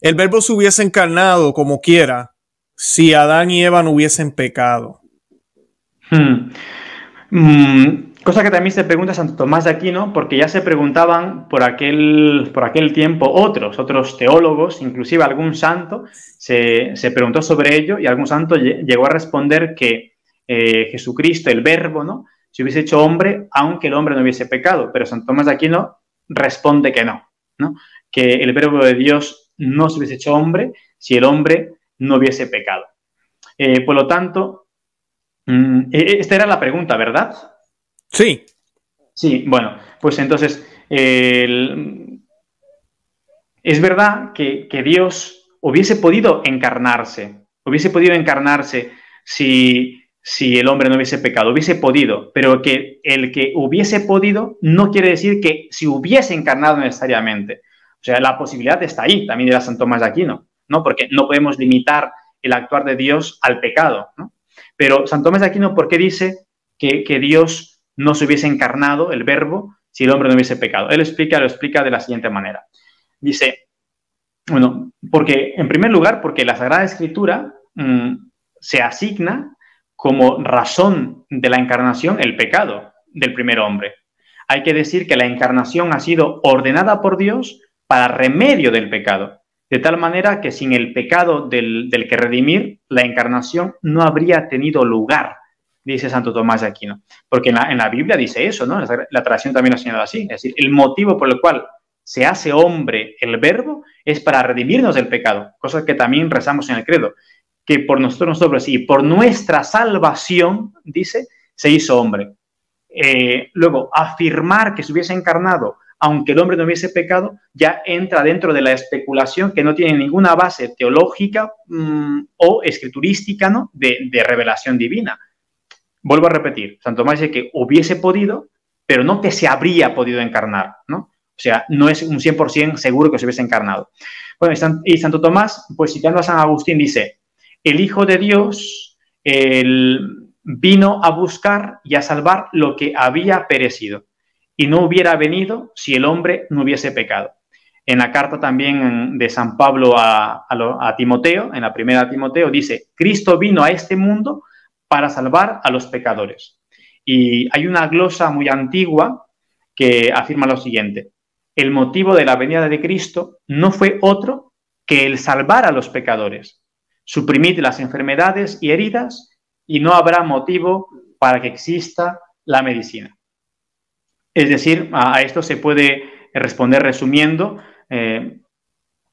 el verbo se hubiese encarnado como quiera si Adán y Eva no hubiesen pecado. Hmm. Mm, cosa que también se pregunta Santo Tomás de Aquino, porque ya se preguntaban por aquel, por aquel tiempo otros, otros teólogos, inclusive algún santo, se, preguntó sobre ello y algún santo llegó a responder que eh, Jesucristo, el verbo, ¿no? Se hubiese hecho hombre aunque el hombre no hubiese pecado, pero Santo Tomás de Aquino responde que no, ¿no? Que el verbo de Dios no se hubiese hecho hombre si el hombre no hubiese pecado. Eh, por lo tanto, mm, e, e, esta era la pregunta, ¿verdad? Sí. Sí, bueno, pues entonces, es verdad que, Dios hubiese podido encarnarse, hubiese podido encarnarse si, si el hombre no hubiese pecado, hubiese podido, pero que el que hubiese podido no quiere decir que si hubiese encarnado necesariamente. O sea, la posibilidad está ahí, también la San Tomás de Aquino, ¿no? Porque no podemos limitar el actuar de Dios al pecado, ¿no? Pero San Tomás de Aquino, ¿por qué dice que, que Dios no se hubiese encarnado el verbo si el hombre no hubiese pecado. Él explica, lo explica de la siguiente manera. Dice, bueno, porque en primer lugar, porque la Sagrada Escritura mm, se asigna como razón de la encarnación el pecado del primer hombre. Hay que decir que la encarnación ha sido ordenada por Dios para remedio del pecado, de tal manera que sin el pecado del, que redimir, la encarnación no habría tenido lugar dice Santo Tomás de Aquino. Porque en la, Biblia dice eso, ¿no? La, tradición también lo ha señalado así. Es decir, el motivo por el cual se hace hombre el verbo es para redimirnos del pecado, cosa que también rezamos en el credo, que por nosotros, nosotros y por nuestra salvación, dice, se hizo hombre. Eh, luego, afirmar que se hubiese encarnado, aunque el hombre no hubiese pecado, ya entra dentro de la especulación que no tiene ninguna base teológica mm, o escriturística ¿no? de revelación divina Vuelvo a repetir, Santo Tomás dice que hubiese podido, pero no que se habría podido encarnar, ¿no? O sea, no es un 100% seguro que se hubiese encarnado. Bueno, y Santo Tomás, pues citando a San Agustín, dice, el Hijo de Dios vino a buscar y a salvar lo que había perecido, y no hubiera venido si el hombre no hubiese pecado. En la carta también de San Pablo a, Timoteo, en la primera Timoteo, dice, Cristo vino a este mundo para salvar a los pecadores. Y hay una glosa muy antigua que afirma lo siguiente. El motivo de la venida de Cristo no fue otro que el salvar a los pecadores, suprimir las enfermedades y heridas y no habrá motivo para que exista la medicina. Es decir, a esto se puede responder resumiendo, eh,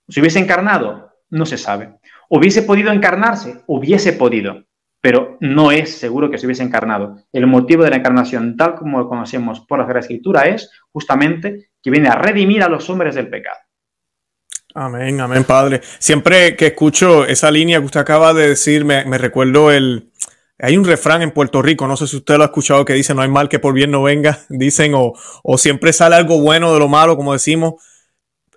si hubiese encarnado, no se sabe. ¿Hubiese podido encarnarse? Hubiese podido pero no es seguro que se hubiese encarnado. El motivo de la encarnación, tal como lo conocemos por la Sagrada Escritura, es justamente que viene a redimir a los hombres del pecado. Amén, amén, Padre. Siempre que escucho esa línea que usted acaba de decir, me, recuerdo el... Hay un refrán en Puerto Rico, no sé si usted lo ha escuchado, que dice, no hay mal que por bien no venga, dicen, o, o siempre sale algo bueno de lo malo, como decimos.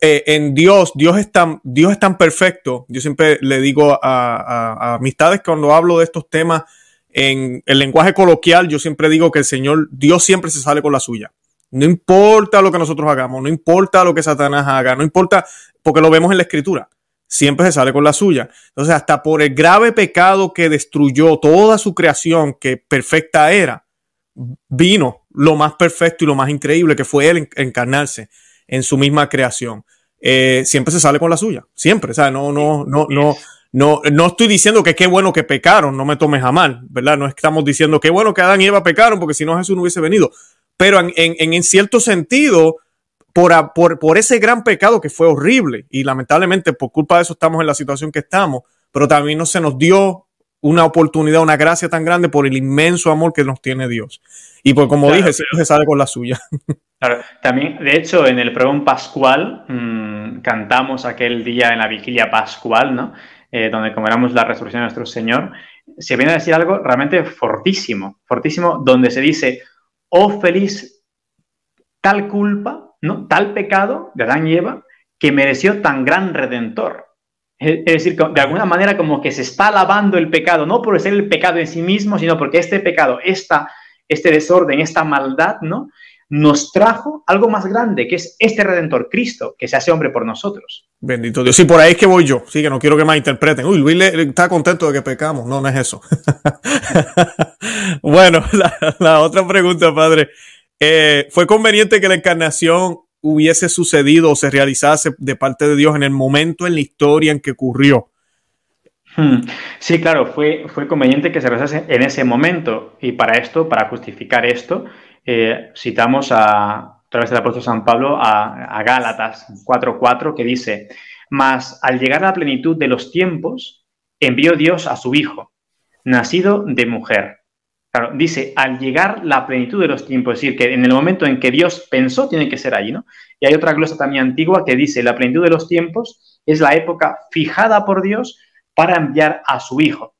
Eh, en Dios, Dios es, tan, Dios es tan perfecto. Yo siempre le digo a, amistades cuando hablo de estos temas en el lenguaje coloquial, yo siempre digo que el Señor, Dios siempre se sale con la suya. No importa lo que nosotros hagamos, no importa lo que Satanás haga, no importa, porque lo vemos en la escritura, siempre se sale con la suya. Entonces, hasta por el grave pecado que destruyó toda su creación, que perfecta era, vino lo más perfecto y lo más increíble que fue él encarnarse en su misma creación. Eh, siempre se sale con la suya, siempre. O sea, no, no, no, no, no, no estoy diciendo que qué bueno que pecaron, no me tomes a mal, ¿verdad? No estamos diciendo qué bueno que Adán y Eva pecaron, porque si no Jesús no hubiese venido. Pero en, en, en cierto sentido, por, por, por, ese gran pecado que fue horrible, y lamentablemente por culpa de eso estamos en la situación que estamos, pero también no se nos dio una oportunidad, una gracia tan grande por el inmenso amor que nos tiene Dios. Y pues como dije, siempre se sale con la suya. Claro, también, de hecho, en el pregón pascual mmm, cantamos aquel día en la vigilia pascual, ¿no? Eh, donde comemoramos la resurrección de nuestro Señor, se viene a decir algo realmente fortísimo, fortísimo, donde se dice, oh feliz tal culpa, ¿no? Tal pecado de Adán y que mereció tan gran redentor. Es decir, de alguna manera como que se está alabando el pecado, no por ser el pecado en sí mismo, sino porque este pecado, esta, este desorden, esta maldad, ¿no? nos trajo algo más grande, que es este Redentor, Cristo, que se hace hombre por nosotros. Bendito Dios. Sí, por ahí es que voy yo. Sí, que no quiero que me interpreten. Uy, Luis está contento de que pecamos. No, no es eso. bueno, la, otra pregunta, padre. Eh, ¿Fue conveniente que la encarnación hubiese sucedido o se realizase de parte de Dios en el momento en la historia en que ocurrió? Hmm. Sí, claro, fue, fue conveniente que se realizase en ese momento. Y para esto, para justificar esto, eh, citamos a, través del apóstol San Pablo a, Gálatas 4.4 que dice, mas al llegar a la plenitud de los tiempos, envió Dios a su Hijo, nacido de mujer. Claro, dice, al llegar la plenitud de los tiempos, es decir, que en el momento en que Dios pensó, tiene que ser allí, ¿no? Y hay otra glosa también antigua que dice, la plenitud de los tiempos es la época fijada por Dios para enviar a su Hijo.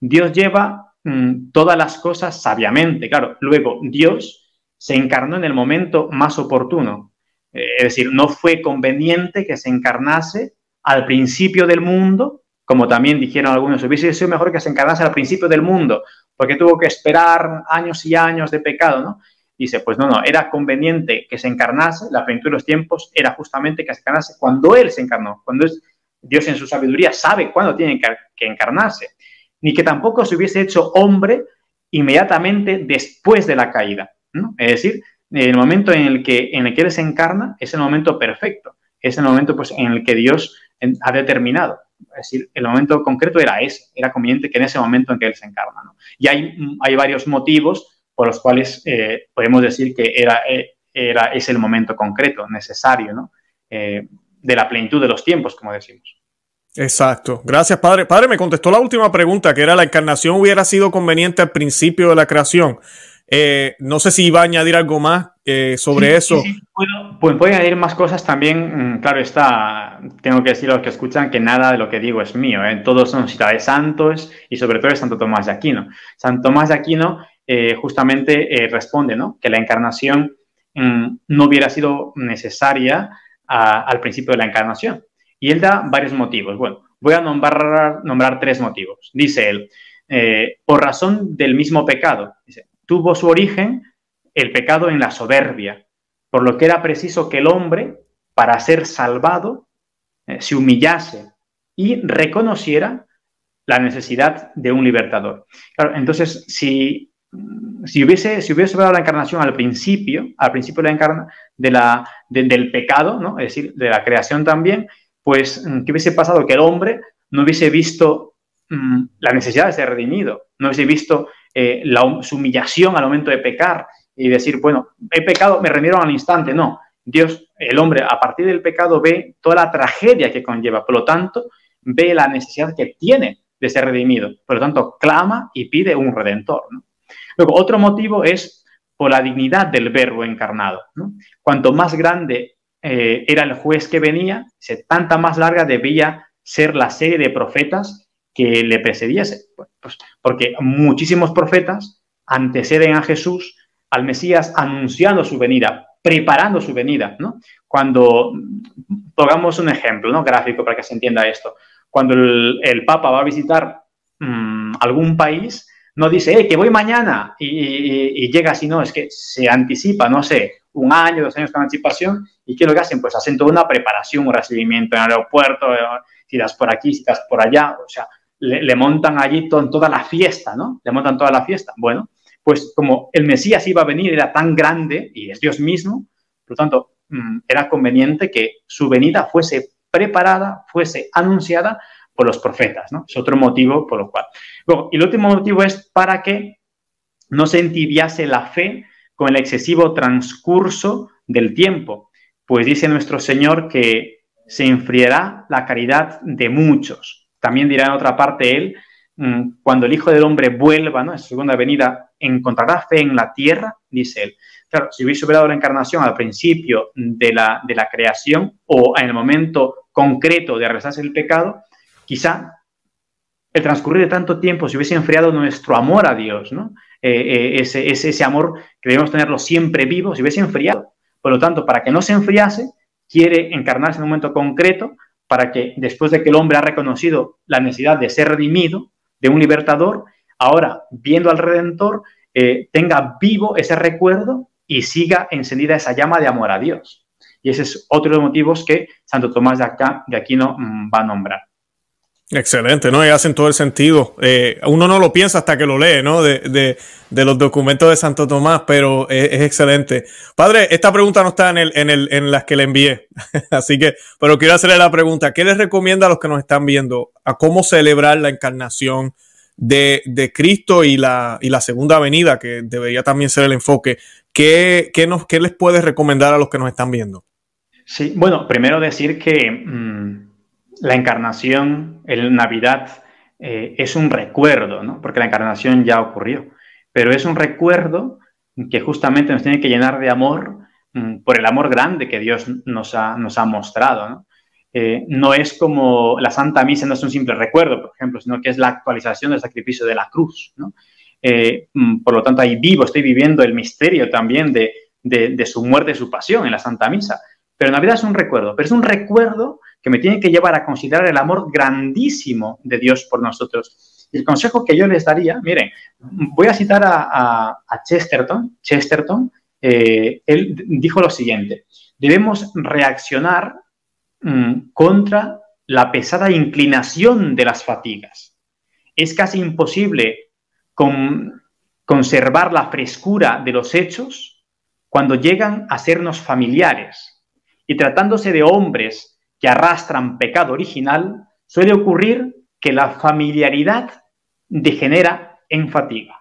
Dios lleva mm, todas las cosas sabiamente, claro. Luego, Dios se encarnó en el momento más oportuno. Eh, es decir, no fue conveniente que se encarnase al principio del mundo, como también dijeron algunos, hubiese sido mejor que se encarnase al principio del mundo, porque tuvo que esperar años y años de pecado, ¿no? Dice, pues no, no, era conveniente que se encarnase, la plenitud de los tiempos era justamente que se encarnase cuando Él se encarnó, cuando Dios en su sabiduría sabe cuándo tiene que encarnarse, ni que tampoco se hubiese hecho hombre inmediatamente después de la caída. Es decir, el momento en el, que, en el que Él se encarna es el momento perfecto, es el momento pues, en el que Dios ha determinado. Es decir, el momento concreto era ese, era conveniente que en ese momento en que Él se encarna. Y hay, hay varios motivos por los cuales eh, podemos decir que era, eh, era, es el momento concreto, necesario, ¿no? Eh, de la plenitud de los tiempos, como decimos. Exacto. Gracias, padre. Padre, me contestó la última pregunta, que era la encarnación hubiera sido conveniente al principio de la creación. Eh, no sé si iba a añadir algo más eh, sobre eso. Sí, pues puedo añadir más cosas también. Mm, claro, está, tengo que decir a los que escuchan que nada de lo que digo es mío. ¿eh? Todos son citas de santos y sobre todo de Santo Tomás de Aquino. Santo Tomás de Aquino justamente responde ¿no? que la encarnación mm, no hubiera sido necesaria al principio de la encarnación. Y él da varios motivos. Bueno, voy a nombrar, nombrar tres motivos. Dice él, por razón del mismo pecado. Dice, tuvo su origen el pecado en la soberbia, por lo que era preciso que el hombre, para ser salvado, eh, se humillase y reconociera la necesidad de un libertador. entonces, si, si, hubiese, si hubiese dado la encarnación al principio, al principio de la encarna, de la, del pecado, ¿no? es decir, de la creación también, pues, ¿qué hubiese pasado? Que el hombre no hubiese visto mm, la necesidad de ser redimido, no hubiese visto eh, la, humillación al momento de pecar y decir, bueno, he pecado, me rendieron al instante. No, Dios, el hombre, a partir del pecado ve toda la tragedia que conlleva. Por lo tanto, ve la necesidad que tiene de ser redimido. Por lo tanto, clama y pide un redentor. Luego, otro motivo es por la dignidad del verbo encarnado. Cuanto más grande eh, era el juez que venía, tanta más larga debía ser la serie de profetas que le precediese. Pues porque muchísimos profetas anteceden a Jesús, al Mesías, anunciando su venida, preparando su venida, ¿no? Cuando, pongamos un ejemplo, ¿no? Gráfico para que se entienda esto. Cuando el, Papa va a visitar mm, algún país, no dice, eh, que voy mañana y, llega así, no, es que se anticipa, no sé, un año, dos años con anticipación, y ¿qué es lo que hacen? Pues hacen toda una preparación, un recibimiento en el aeropuerto, eh, si estás por aquí, estás por allá, o sea, le, montan allí toda la fiesta, ¿no? Le montan toda la fiesta. Bueno, pues como el Mesías iba a venir, era tan grande y es Dios mismo, por lo tanto, mm, era conveniente que su venida fuese preparada, fuese anunciada por los profetas, ¿no? Es otro motivo por lo cual. Y el último motivo es para que no se entibiase la fe con el excesivo transcurso del tiempo, pues dice nuestro Señor que se enfriará la caridad de muchos. También dirá en otra parte él, mm, cuando el Hijo del Hombre vuelva, ¿no? en su segunda venida, ¿encontrará fe en la tierra? Dice él. Claro, si hubiese superado la encarnación al principio de la, de la creación o en el momento concreto de realizarse el pecado, quizá el transcurrir de tanto tiempo se hubiese enfriado nuestro amor a Dios, ¿no? Eh, eh, ese, ese, amor que debemos tenerlo siempre vivo, se hubiese enfriado. Por lo tanto, para que no se enfriase, quiere encarnarse en un momento concreto para que después de que el hombre ha reconocido la necesidad de ser redimido, de un libertador, ahora viendo al Redentor, eh, tenga vivo ese recuerdo y siga encendida esa llama de amor a Dios. Y ese es otro de los motivos que Santo Tomás de, acá, de Aquino va a nombrar. Excelente, ¿no? Y hacen todo el sentido. Eh, uno no lo piensa hasta que lo lee, ¿no? De, los documentos de Santo Tomás, pero es, excelente. Padre, esta pregunta no está en, el, en, el, en las que le envié, así que, pero quiero hacerle la pregunta. ¿Qué les recomienda a los que nos están viendo a cómo celebrar la encarnación de, de Cristo y la, y la segunda venida, que debería también ser el enfoque? ¿Qué, qué, nos, qué les puede recomendar a los que nos están viendo? Sí, bueno, primero decir que... Mm, la encarnación, el Navidad, eh, es un recuerdo, ¿no? Porque la encarnación ya ocurrió, pero es un recuerdo que justamente nos tiene que llenar de amor mm, por el amor grande que Dios nos ha, nos ha mostrado, ¿no? Eh, no es como la Santa Misa, no es un simple recuerdo, por ejemplo, sino que es la actualización del sacrificio de la cruz. ¿no? Eh, mm, por lo tanto, ahí vivo, estoy viviendo el misterio también de, de, su muerte su pasión en la Santa Misa. Pero Navidad es un recuerdo, pero es un recuerdo que me tiene que llevar a considerar el amor grandísimo de Dios por nosotros. El consejo que yo les daría, miren, voy a citar a, Chesterton. Chesterton, eh, él dijo lo siguiente, debemos reaccionar mm, contra la pesada inclinación de las fatigas. Es casi imposible conservar la frescura de los hechos cuando llegan a sernos familiares. Y tratándose de hombres que arrastran pecado original, suele ocurrir que la familiaridad degenera en fatiga.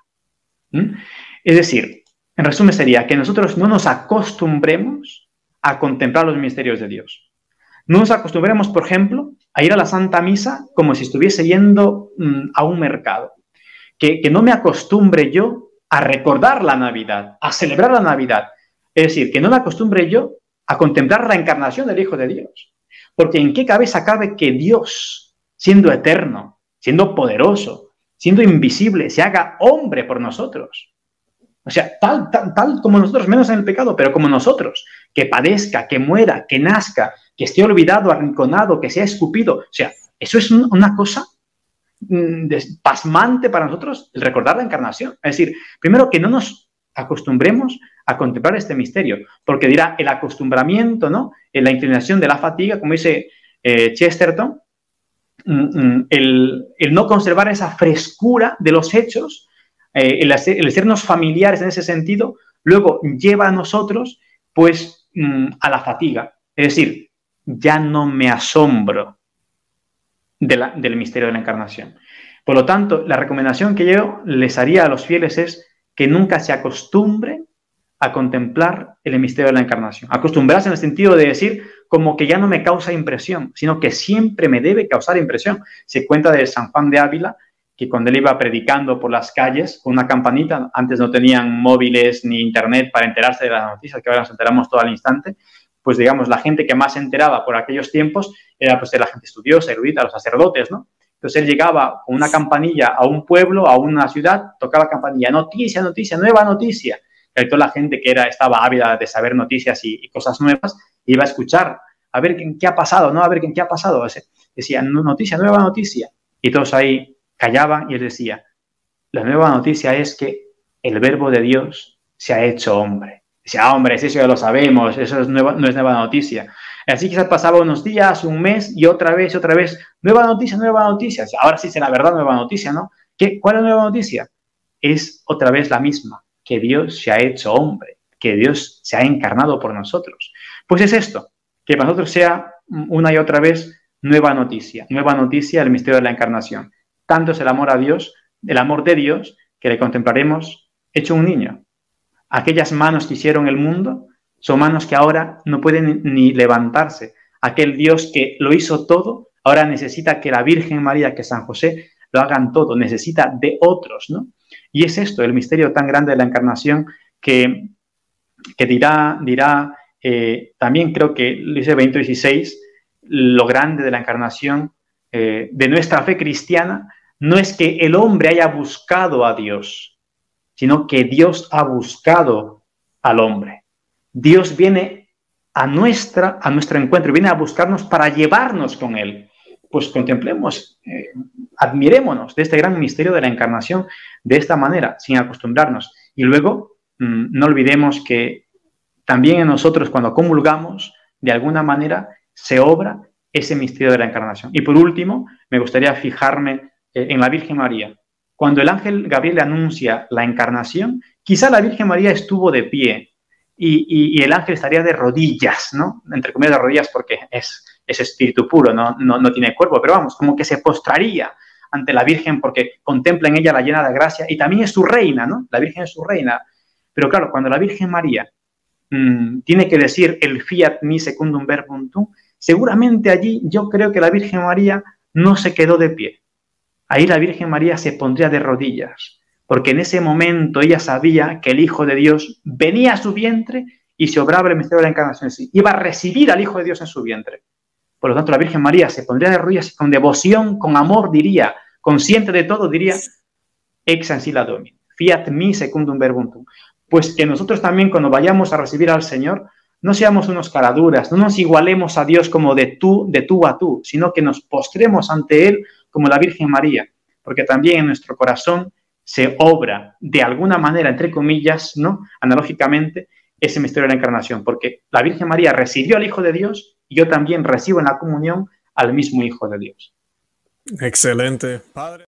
¿Mm? Es decir, en resumen sería que nosotros no nos acostumbremos a contemplar los misterios de Dios. No nos acostumbremos, por ejemplo, a ir a la Santa Misa como si estuviese yendo mm, a un mercado. Que, que no me acostumbre yo a recordar la Navidad, a celebrar la Navidad. Es decir, que no me acostumbre yo a contemplar la encarnación del Hijo de Dios. Porque ¿en qué cabeza cabe que Dios, siendo eterno, siendo poderoso, siendo invisible, se haga hombre por nosotros? O sea, tal, tal, tal como nosotros, menos en el pecado, pero como nosotros, que padezca, que muera, que nazca, que esté olvidado, arrinconado, que sea escupido. O sea, eso es una cosa mm, pasmante para nosotros, el recordar la encarnación. Es decir, primero que no nos acostumbremos a contemplar este misterio, porque dirá el acostumbramiento, ¿no? En la inclinación de la fatiga, como dice eh, Chesterton, mm, mm, el, no conservar esa frescura de los hechos, eh, el, el, sernos familiares en ese sentido, luego lleva a nosotros, pues, mm, a la fatiga. Es decir, ya no me asombro del misterio de la encarnación. Por lo tanto, la recomendación que yo les haría a los fieles es que nunca se acostumbren a contemplar el misterio de la encarnación. Acostumbrarse en el sentido de decir como que ya no me causa impresión, sino que siempre me debe causar impresión. Se cuenta de San Juan de Ávila que cuando él iba predicando por las calles con una campanita, antes no tenían móviles ni internet para enterarse de las noticias, que ahora nos enteramos todo al instante, pues digamos, la gente que más se enteraba por aquellos tiempos era pues la gente estudiosa, erudita, los sacerdotes, ¿no? Entonces él llegaba con una campanilla a un pueblo, a una ciudad, tocaba campanilla, noticia, noticia, nueva noticia toda la gente que era, estaba ávida de saber noticias y, cosas nuevas, iba a escuchar, a ver qué, ha pasado, ¿no? A ver qué, ha pasado. Decía, noticia, nueva noticia. Y todos ahí callaban y él decía, la nueva noticia es que el verbo de Dios se ha hecho hombre. Decía, hombre, eso ya lo sabemos, eso es nueva, no es nueva noticia. Así quizás pasaba unos días, un mes y otra vez, otra vez, nueva noticia, nueva noticia. Ahora sí será verdad, nueva noticia, ¿no? ¿Qué, ¿Cuál es la nueva noticia? Es otra vez la misma que Dios se ha hecho hombre, que Dios se ha encarnado por nosotros. Pues es esto, que para nosotros sea una y otra vez nueva noticia, nueva noticia del misterio de la encarnación. Tanto es el amor a Dios, el amor de Dios, que le contemplaremos hecho un niño. Aquellas manos que hicieron el mundo son manos que ahora no pueden ni levantarse. Aquel Dios que lo hizo todo, ahora necesita que la Virgen María, que San José, lo hagan todo, necesita de otros, ¿no? Y es esto, el misterio tan grande de la encarnación que, que dirá, dirá eh, también creo que dice 2016, lo grande de la encarnación eh, de nuestra fe cristiana no es que el hombre haya buscado a Dios, sino que Dios ha buscado al hombre. Dios viene a, nuestra, a nuestro encuentro, viene a buscarnos para llevarnos con Él. Pues contemplemos, eh, admirémonos de este gran misterio de la encarnación de esta manera, sin acostumbrarnos. Y luego mm, no olvidemos que también en nosotros cuando comulgamos, de alguna manera se obra ese misterio de la encarnación. Y por último, me gustaría fijarme eh, en la Virgen María. Cuando el ángel Gabriel anuncia la encarnación, quizá la Virgen María estuvo de pie y, el ángel estaría de rodillas, ¿no? Entre comillas de rodillas porque es, es espíritu puro, ¿no? No, tiene cuerpo, pero vamos, como que se postraría ante la Virgen porque contempla en ella la llena de gracia y también es su reina, ¿no? La Virgen es su reina. Pero claro, cuando la Virgen María mm, tiene que decir el fiat mi secundum verbum tu, seguramente allí yo creo que la Virgen María no se quedó de pie. Ahí la Virgen María se pondría de rodillas porque en ese momento ella sabía que el Hijo de Dios venía a su vientre y se obraba el misterio de la encarnación. Iba a recibir al Hijo de Dios en su vientre. Por lo tanto, la Virgen María se pondría de rodillas con devoción, con amor, diría, consciente de todo, diría, ex domini, fiat mi secundum verbum Pues que nosotros también cuando vayamos a recibir al Señor, no seamos unos caraduras, no nos igualemos a Dios como de tú, de tú a tú, sino que nos postremos ante Él como la Virgen María, porque también en nuestro corazón se obra de alguna manera, entre comillas, ¿no? Analógicamente, ese misterio de la encarnación, porque la Virgen María recibió al Hijo de Dios yo también recibo en la comunión al mismo Hijo de Dios. Excelente. Padre.